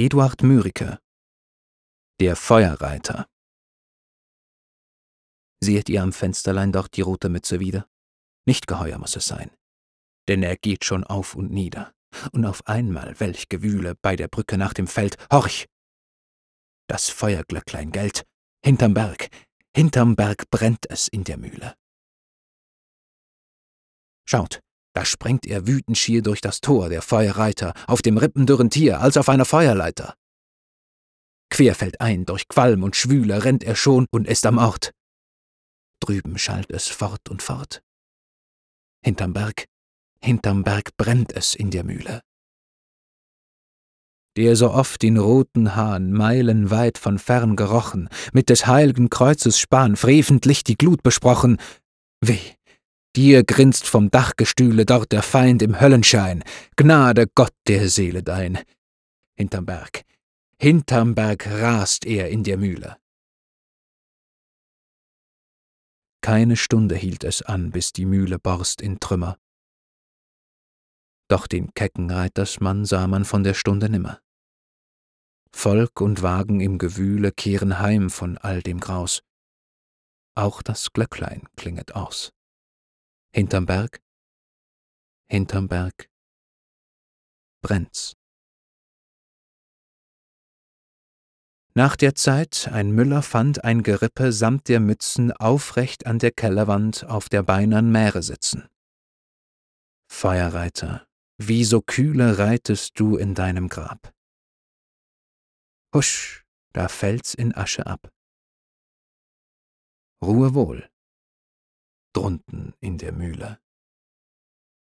Eduard Mürike Der Feuerreiter Seht ihr am Fensterlein dort die rote Mütze wieder? Nicht geheuer muss es sein, denn er geht schon auf und nieder. Und auf einmal, welch Gewühle bei der Brücke nach dem Feld, horch! Das Feuerglöcklein gellt, hinterm Berg, hinterm Berg brennt es in der Mühle. Schaut, da sprengt er wütend schier durch das Tor, der Feuerreiter, auf dem rippendürren Tier, als auf einer Feuerleiter. Quer fällt ein, durch Qualm und Schwüle rennt er schon und ist am Ort. Drüben schallt es fort und fort. Hinterm Berg, hinterm Berg brennt es in der Mühle. Der so oft den roten Hahn meilenweit von fern gerochen, mit des heilgen Kreuzes Span freventlich die Glut besprochen, weh, Dir grinst vom Dachgestühle dort der Feind im Höllenschein. Gnade Gott der Seele dein. Hinterm Berg, hinterm Berg rast er in der Mühle. Keine Stunde hielt es an, bis die Mühle borst in Trümmer. Doch den kecken Reitersmann sah man von der Stunde nimmer. Volk und Wagen im Gewühle kehren heim von all dem Graus. Auch das Glöcklein klinget aus. Hinterm Berg, hinterm Berg brennt's. Nach der Zeit, ein Müller fand ein Gerippe samt der Mützen aufrecht an der Kellerwand auf der beinern Mähre sitzen. Feuerreiter, wie so kühle reitest du in deinem Grab. Husch, da fällt's in Asche ab. Ruhe wohl drunten in der Mühle.